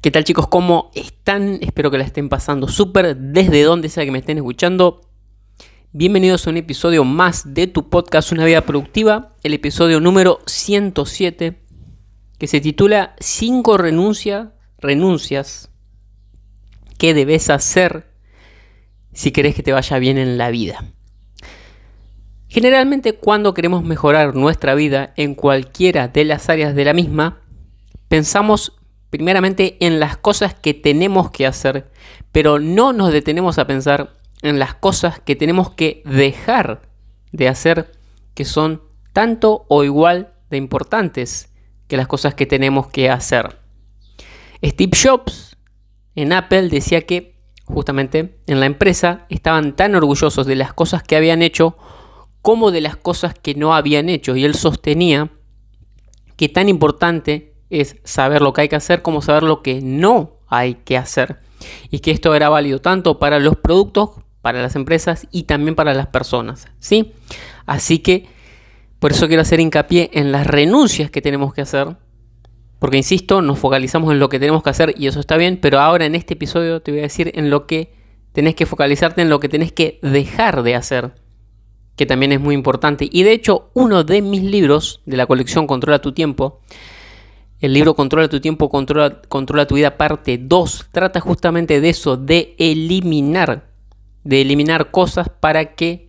¿Qué tal chicos? ¿Cómo están? Espero que la estén pasando súper desde donde sea que me estén escuchando. Bienvenidos a un episodio más de tu podcast Una vida productiva, el episodio número 107, que se titula 5 renuncia, renuncias que debes hacer si querés que te vaya bien en la vida. Generalmente cuando queremos mejorar nuestra vida en cualquiera de las áreas de la misma, pensamos primeramente en las cosas que tenemos que hacer, pero no nos detenemos a pensar en las cosas que tenemos que dejar de hacer, que son tanto o igual de importantes que las cosas que tenemos que hacer. Steve Jobs en Apple decía que justamente en la empresa estaban tan orgullosos de las cosas que habían hecho como de las cosas que no habían hecho y él sostenía que tan importante es saber lo que hay que hacer como saber lo que no hay que hacer. Y que esto era válido tanto para los productos, para las empresas y también para las personas. ¿sí? Así que por eso quiero hacer hincapié en las renuncias que tenemos que hacer. Porque insisto, nos focalizamos en lo que tenemos que hacer y eso está bien, pero ahora en este episodio te voy a decir en lo que tenés que focalizarte, en lo que tenés que dejar de hacer, que también es muy importante. Y de hecho, uno de mis libros de la colección Controla tu tiempo el libro Controla tu tiempo, controla, controla tu vida, parte 2, trata justamente de eso, de eliminar, de eliminar cosas para que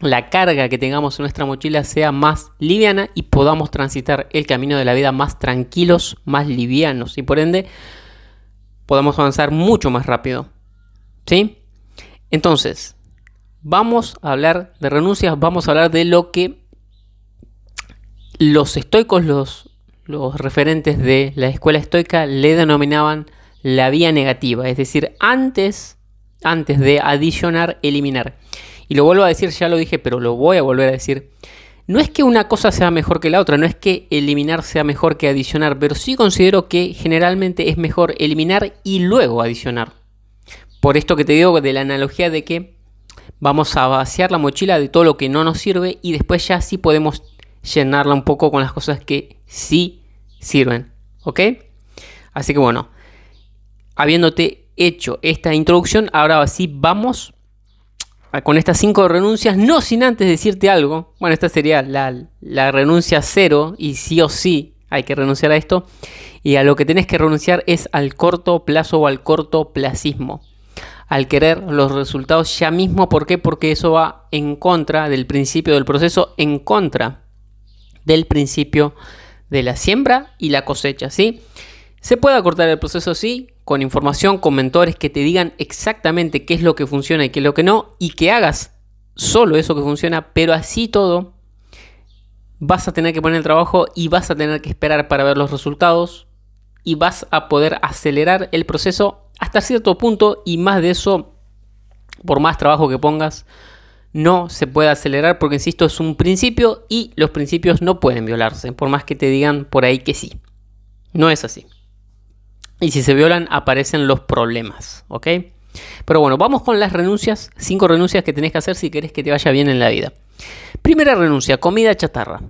la carga que tengamos en nuestra mochila sea más liviana y podamos transitar el camino de la vida más tranquilos, más livianos y por ende podamos avanzar mucho más rápido. ¿Sí? Entonces, vamos a hablar de renuncias, vamos a hablar de lo que los estoicos, los los referentes de la escuela estoica le denominaban la vía negativa, es decir, antes, antes de adicionar, eliminar. Y lo vuelvo a decir, ya lo dije, pero lo voy a volver a decir. No es que una cosa sea mejor que la otra, no es que eliminar sea mejor que adicionar, pero sí considero que generalmente es mejor eliminar y luego adicionar. Por esto que te digo de la analogía de que vamos a vaciar la mochila de todo lo que no nos sirve y después ya sí podemos llenarla un poco con las cosas que sí sirven. ¿Ok? Así que bueno, habiéndote hecho esta introducción, ahora sí vamos con estas cinco renuncias, no sin antes decirte algo. Bueno, esta sería la, la renuncia cero y sí o sí hay que renunciar a esto. Y a lo que tenés que renunciar es al corto plazo o al corto placismo. Al querer los resultados ya mismo. ¿Por qué? Porque eso va en contra del principio del proceso, en contra del principio de la siembra y la cosecha, ¿sí? Se puede acortar el proceso, sí, con información, con mentores que te digan exactamente qué es lo que funciona y qué es lo que no, y que hagas solo eso que funciona, pero así todo vas a tener que poner el trabajo y vas a tener que esperar para ver los resultados y vas a poder acelerar el proceso hasta cierto punto y más de eso, por más trabajo que pongas, no se puede acelerar porque, insisto, es un principio y los principios no pueden violarse, por más que te digan por ahí que sí. No es así. Y si se violan, aparecen los problemas, ¿ok? Pero bueno, vamos con las renuncias, cinco renuncias que tenés que hacer si querés que te vaya bien en la vida. Primera renuncia, comida chatarra.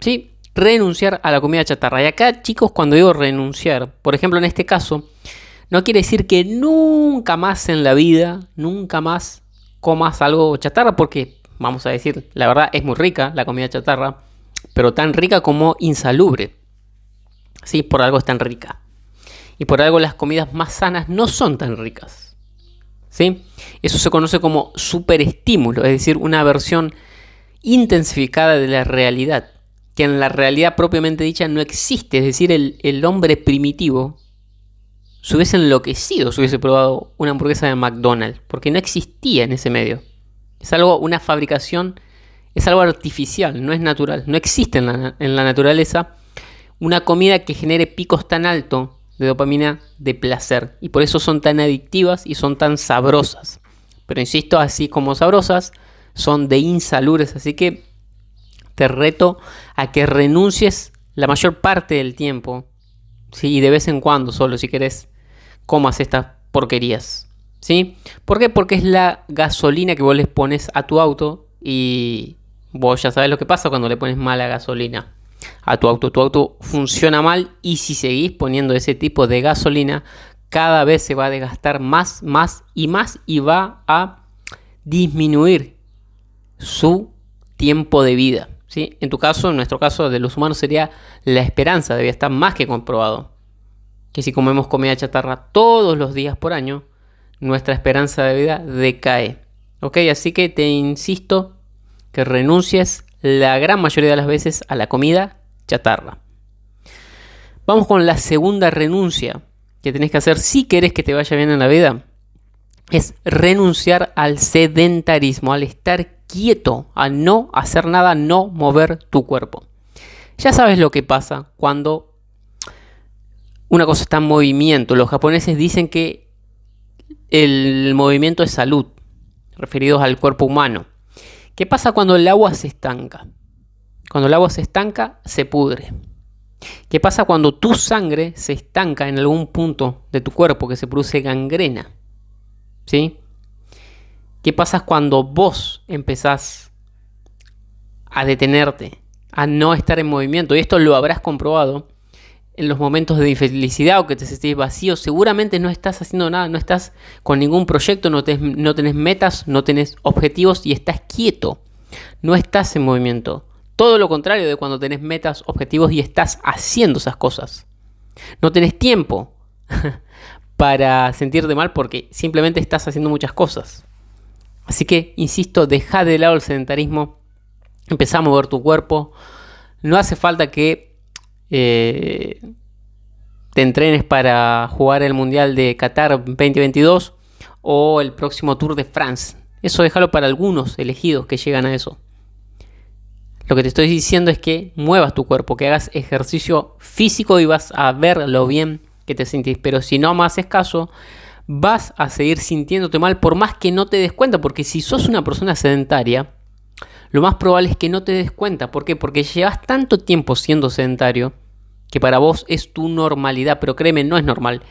¿Sí? Renunciar a la comida chatarra. Y acá, chicos, cuando digo renunciar, por ejemplo, en este caso, no quiere decir que nunca más en la vida, nunca más comas algo chatarra porque, vamos a decir, la verdad es muy rica la comida chatarra, pero tan rica como insalubre. Sí, por algo es tan rica. Y por algo las comidas más sanas no son tan ricas. ¿Sí? Eso se conoce como superestímulo, es decir, una versión intensificada de la realidad, que en la realidad propiamente dicha no existe, es decir, el, el hombre primitivo se hubiese enloquecido si hubiese probado una hamburguesa de McDonald's, porque no existía en ese medio. Es algo, una fabricación, es algo artificial, no es natural. No existe en la, naturaleza una comida que genere picos tan altos de dopamina de placer. Y por eso son tan adictivas y son tan sabrosas. Pero insisto, así como sabrosas, son de insalubres. Así que te reto a que renuncies la mayor parte del tiempo. ¿Sí? Y de vez en cuando solo, si querés, comas estas porquerías. ¿Sí? ¿Por qué? Porque es la gasolina que vos les pones a tu auto y vos ya sabes lo que pasa cuando le pones mala gasolina a tu auto. Tu auto funciona mal y si seguís poniendo ese tipo de gasolina, cada vez se va a desgastar más, más y más y va a disminuir su tiempo de vida. ¿Sí? En tu caso, en nuestro caso de los humanos sería la esperanza, debía estar más que comprobado. Que si comemos comida chatarra todos los días por año, nuestra esperanza de vida decae. ¿Ok? Así que te insisto que renuncies la gran mayoría de las veces a la comida chatarra. Vamos con la segunda renuncia que tenés que hacer si querés que te vaya bien en la vida. Es renunciar al sedentarismo, al estar quieto, a no hacer nada, no mover tu cuerpo. Ya sabes lo que pasa cuando una cosa está en movimiento. Los japoneses dicen que el movimiento es salud, referidos al cuerpo humano. ¿Qué pasa cuando el agua se estanca? Cuando el agua se estanca, se pudre. ¿Qué pasa cuando tu sangre se estanca en algún punto de tu cuerpo que se produce gangrena? ¿Sí? ¿Qué pasa cuando vos empezás a detenerte, a no estar en movimiento? Y esto lo habrás comprobado en los momentos de infelicidad o que te sentís vacío. Seguramente no estás haciendo nada, no estás con ningún proyecto, no, no tenés metas, no tenés objetivos y estás quieto. No estás en movimiento. Todo lo contrario de cuando tenés metas, objetivos y estás haciendo esas cosas. No tenés tiempo para sentirte mal porque simplemente estás haciendo muchas cosas. Así que, insisto, deja de lado el sedentarismo, empezá a mover tu cuerpo. No hace falta que eh, te entrenes para jugar el Mundial de Qatar 2022 o el próximo Tour de France. Eso déjalo para algunos elegidos que llegan a eso. Lo que te estoy diciendo es que muevas tu cuerpo, que hagas ejercicio físico y vas a ver lo bien que te sentís. Pero si no me haces caso, vas a seguir sintiéndote mal por más que no te des cuenta, porque si sos una persona sedentaria, lo más probable es que no te des cuenta. ¿Por qué? Porque llevas tanto tiempo siendo sedentario que para vos es tu normalidad, pero créeme, no es normal.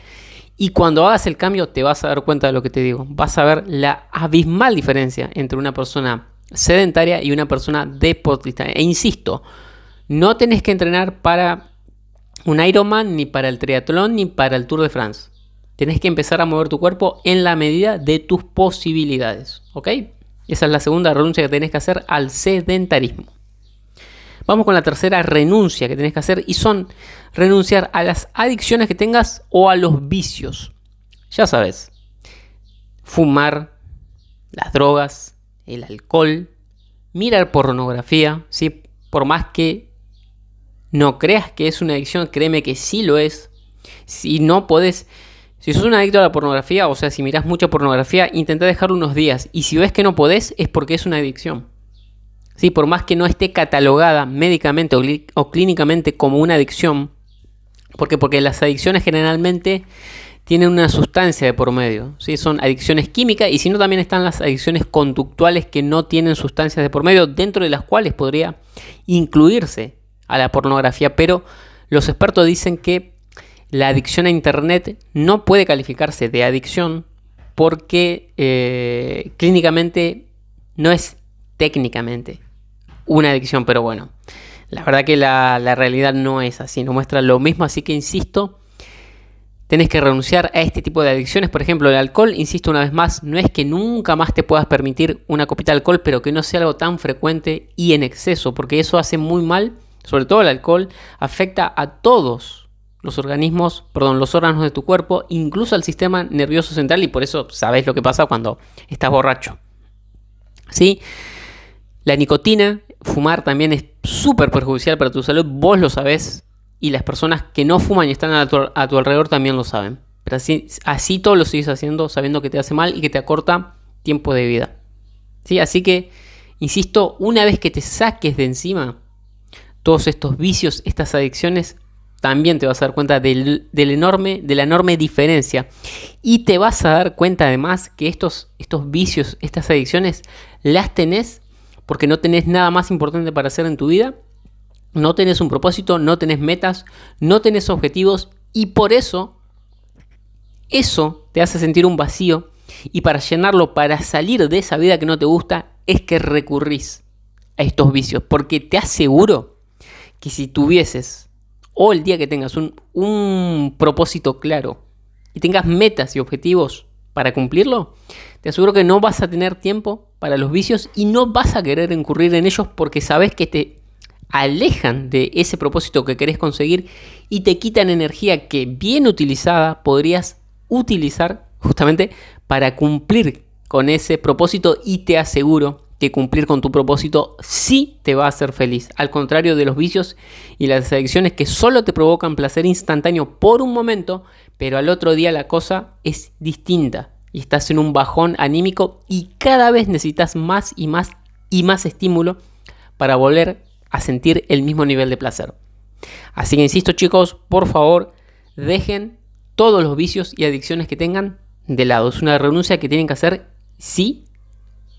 Y cuando hagas el cambio te vas a dar cuenta de lo que te digo. Vas a ver la abismal diferencia entre una persona sedentaria y una persona deportista. E insisto, no tenés que entrenar para un Ironman, ni para el triatlón, ni para el Tour de France. Tenés que empezar a mover tu cuerpo en la medida de tus posibilidades. ¿Ok? Esa es la segunda renuncia que tenés que hacer al sedentarismo. Vamos con la tercera renuncia que tenés que hacer y son renunciar a las adicciones que tengas o a los vicios. Ya sabes, fumar, las drogas, el alcohol, mirar pornografía, ¿sí? por más que no creas que es una adicción, créeme que sí lo es. Si no podés si sos un adicto a la pornografía, o sea, si miras mucha pornografía, intenta dejarlo unos días. Y si ves que no podés, es porque es una adicción. Sí, por más que no esté catalogada médicamente o, clínicamente como una adicción, porque porque las adicciones generalmente tienen una sustancia de por medio, ¿sí? son adicciones químicas y si no también están las adicciones conductuales que no tienen sustancias de por medio, dentro de las cuales podría incluirse a la pornografía, pero los expertos dicen que la adicción a Internet no puede calificarse de adicción porque eh, clínicamente no es técnicamente una adicción, pero bueno, la verdad que la, la realidad no es así, no muestra lo mismo, así que insisto, tenés que renunciar a este tipo de adicciones, por ejemplo, el alcohol, insisto una vez más, no es que nunca más te puedas permitir una copita de alcohol, pero que no sea algo tan frecuente y en exceso, porque eso hace muy mal, sobre todo el alcohol, afecta a todos los organismos, perdón, los órganos de tu cuerpo, incluso al sistema nervioso central y por eso sabes lo que pasa cuando estás borracho. ¿Sí? La nicotina, fumar también es súper perjudicial para tu salud, vos lo sabés y las personas que no fuman y están a tu, alrededor también lo saben. Pero así, todo lo sigues haciendo sabiendo que te hace mal y que te acorta tiempo de vida. ¿Sí? Así que, insisto, una vez que te saques de encima todos estos vicios, estas adicciones, también te vas a dar cuenta del, enorme, de la enorme diferencia. Y te vas a dar cuenta además que estos, estos vicios, estas adicciones, las tenés porque no tenés nada más importante para hacer en tu vida. No tenés un propósito, no tenés metas, no tenés objetivos y por eso eso te hace sentir un vacío y para llenarlo, para salir de esa vida que no te gusta, es que recurrís a estos vicios. Porque te aseguro que si tuvieses, o el día que tengas un, propósito claro y tengas metas y objetivos para cumplirlo, te aseguro que no vas a tener tiempo para los vicios y no vas a querer incurrir en ellos porque sabes que te alejan de ese propósito que querés conseguir y te quitan energía que bien utilizada podrías utilizar justamente para cumplir con ese propósito y te aseguro que cumplir con tu propósito sí te va a hacer feliz, al contrario de los vicios y las adicciones que solo te provocan placer instantáneo por un momento, pero al otro día la cosa es distinta y estás en un bajón anímico y cada vez necesitas más y más y más estímulo para volver a sentir el mismo nivel de placer. Así que insisto chicos, por favor, dejen todos los vicios y adicciones que tengan de lado. Es una renuncia que tienen que hacer sí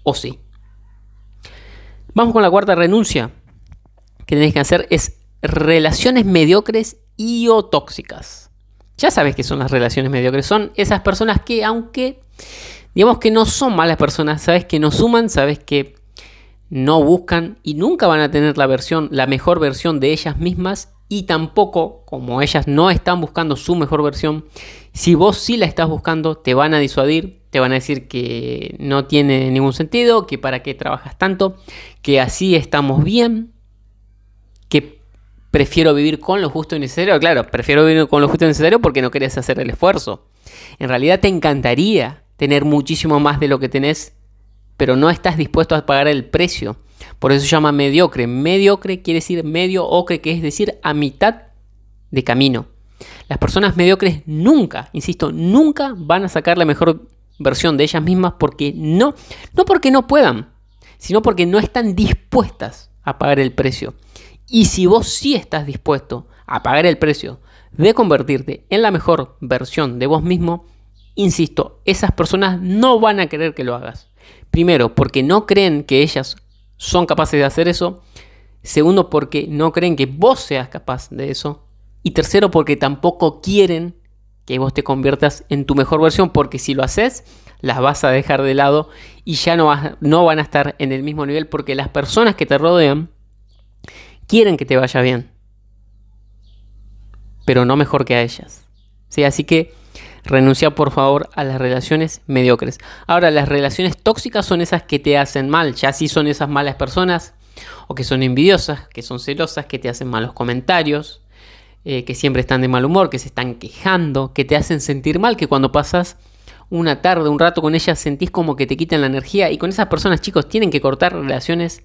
o sí. Vamos con la cuarta renuncia que tenéis que hacer es relaciones mediocres y o tóxicas. Ya sabes que son las relaciones mediocres. Son esas personas que aunque digamos que no son malas personas, sabes que no suman, sabes que no buscan y nunca van a tener la versión, la mejor versión de ellas mismas y tampoco, como ellas no están buscando su mejor versión, si vos sí la estás buscando, te van a disuadir, te van a decir que no tiene ningún sentido, que para qué trabajas tanto, que así estamos bien, que prefiero vivir con lo justo y necesario. Claro, prefiero vivir con lo justo y necesario porque no querés hacer el esfuerzo. En realidad te encantaría tener muchísimo más de lo que tenés, pero no estás dispuesto a pagar el precio por eso se llama mediocre. Mediocre quiere decir medio ocre, que es decir, a mitad de camino. Las personas mediocres nunca, insisto, nunca van a sacar la mejor versión de ellas mismas porque no, no porque no puedan, sino porque no están dispuestas a pagar el precio. Y si vos sí estás dispuesto a pagar el precio de convertirte en la mejor versión de vos mismo, insisto, esas personas no van a querer que lo hagas. Primero, porque no creen que ellas son capaces de hacer eso. Segundo, porque no creen que vos seas capaz de eso. Y tercero, porque tampoco quieren que vos te conviertas en tu mejor versión, porque si lo haces, las vas a dejar de lado y ya no, no van a estar en el mismo nivel, porque las personas que te rodean quieren que te vaya bien, pero no mejor que a ellas. ¿Sí? Así que Renuncia por favor a las relaciones mediocres. Ahora, las relaciones tóxicas son esas que te hacen mal, ya si son esas malas personas o que son envidiosas, que son celosas, que te hacen malos comentarios, eh, que siempre están de mal humor, que se están quejando, que te hacen sentir mal, que cuando pasas una tarde, un rato con ellas sentís como que te quitan la energía y con esas personas chicos tienen que cortar relaciones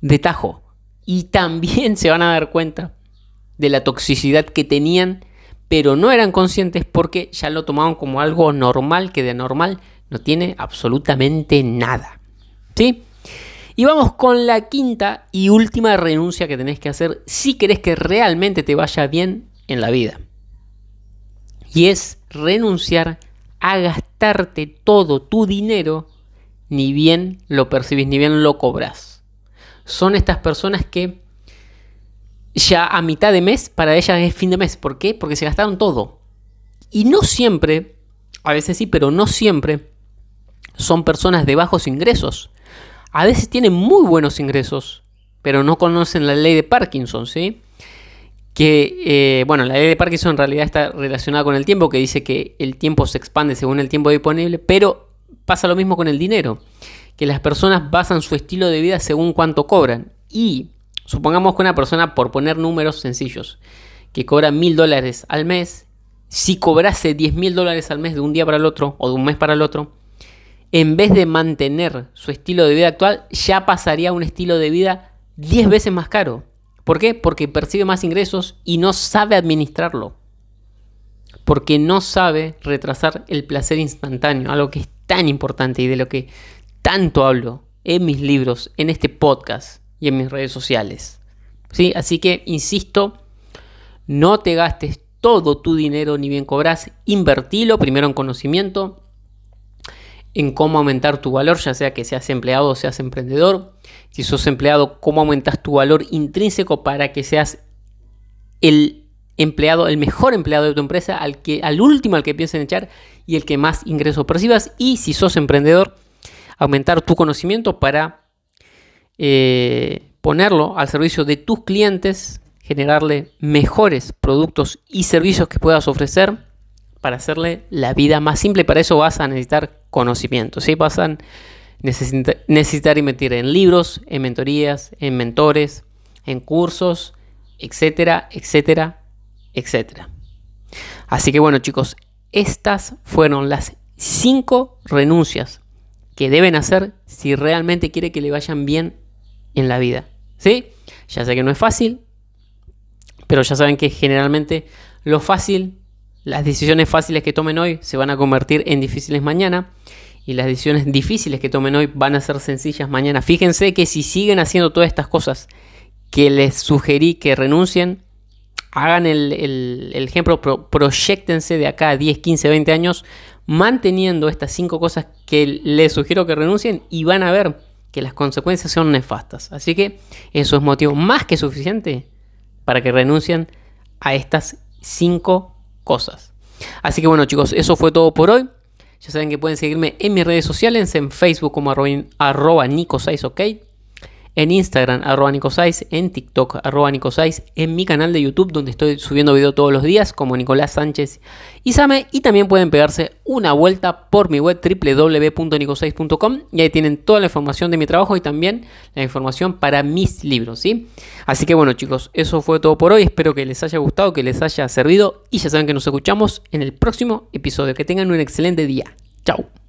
de tajo y también se van a dar cuenta de la toxicidad que tenían pero no eran conscientes porque ya lo tomaban como algo normal que de normal no tiene absolutamente nada. ¿Sí? Y vamos con la quinta y última renuncia que tenés que hacer si querés que realmente te vaya bien en la vida. Y es renunciar a gastarte todo tu dinero ni bien lo percibís, ni bien lo cobras. Son estas personas que ya a mitad de mes para ellas es fin de mes. ¿Por qué? Porque se gastaron todo. Y no siempre, a veces sí, pero no siempre son personas de bajos ingresos. A veces tienen muy buenos ingresos, pero no conocen la ley de Parkinson, ¿sí? Que, eh, bueno, la ley de Parkinson en realidad está relacionada con el tiempo, que dice que el tiempo se expande según el tiempo disponible, pero pasa lo mismo con el dinero, que las personas basan su estilo de vida según cuánto cobran. Y Supongamos que una persona, por poner números sencillos, que cobra mil dólares al mes, si cobrase diez mil dólares al mes de un día para el otro o de un mes para el otro, en vez de mantener su estilo de vida actual, ya pasaría a un estilo de vida 10 veces más caro. ¿Por qué? Porque percibe más ingresos y no sabe administrarlo. Porque no sabe retrasar el placer instantáneo, algo que es tan importante y de lo que tanto hablo en mis libros, en este podcast y en mis redes sociales. ¿Sí? Así que, insisto, No te gastes todo tu dinero ni bien cobras. Invertilo primero en conocimiento, en cómo aumentar tu valor, ya sea que seas empleado o seas emprendedor. Si sos empleado, cómo aumentas tu valor intrínseco para que seas el empleado, el mejor empleado de tu empresa, al, que, al último al que piensen echar y el que más ingresos percibas. Y si sos emprendedor, aumentar tu conocimiento para eh, ponerlo al servicio de tus clientes, generarle mejores productos y servicios que puedas ofrecer para hacerle la vida más simple. Para eso vas a necesitar conocimiento. ¿sí? Vas a necesitar, invertir en libros, en mentorías, en mentores, en cursos, etcétera, etcétera, etcétera. Así que bueno chicos, estas fueron las cinco renuncias que deben hacer si realmente quiere que le vayan bien en la vida. ¿Sí? Ya sé que no es fácil, pero ya saben que generalmente lo fácil, las decisiones fáciles que tomen hoy se van a convertir en difíciles mañana y las decisiones difíciles que tomen hoy van a ser sencillas mañana. Fíjense que si siguen haciendo todas estas cosas que les sugerí que renuncien, hagan el, ejemplo, proyectense de acá a 10, 15, 20 años manteniendo estas cinco cosas que les sugiero que renuncien y van a ver que las consecuencias son nefastas. Así que eso es motivo más que suficiente para que renuncien a estas cinco cosas. Así que bueno chicos, eso fue todo por hoy. Ya saben que pueden seguirme en mis redes sociales, en Facebook como arroba, arroba ok en Instagram, arroba Nicosais, en TikTok, arroba en mi canal de YouTube, donde estoy subiendo video todos los días, como Nicolás Sánchez y Same, y también pueden pegarse una vuelta por mi web www.nicosais.com y ahí tienen toda la información de mi trabajo y también la información para mis libros, ¿sí? Así que bueno chicos, eso fue todo por hoy, espero que les haya gustado, que les haya servido y ya saben que nos escuchamos en el próximo episodio, que tengan un excelente día, chao.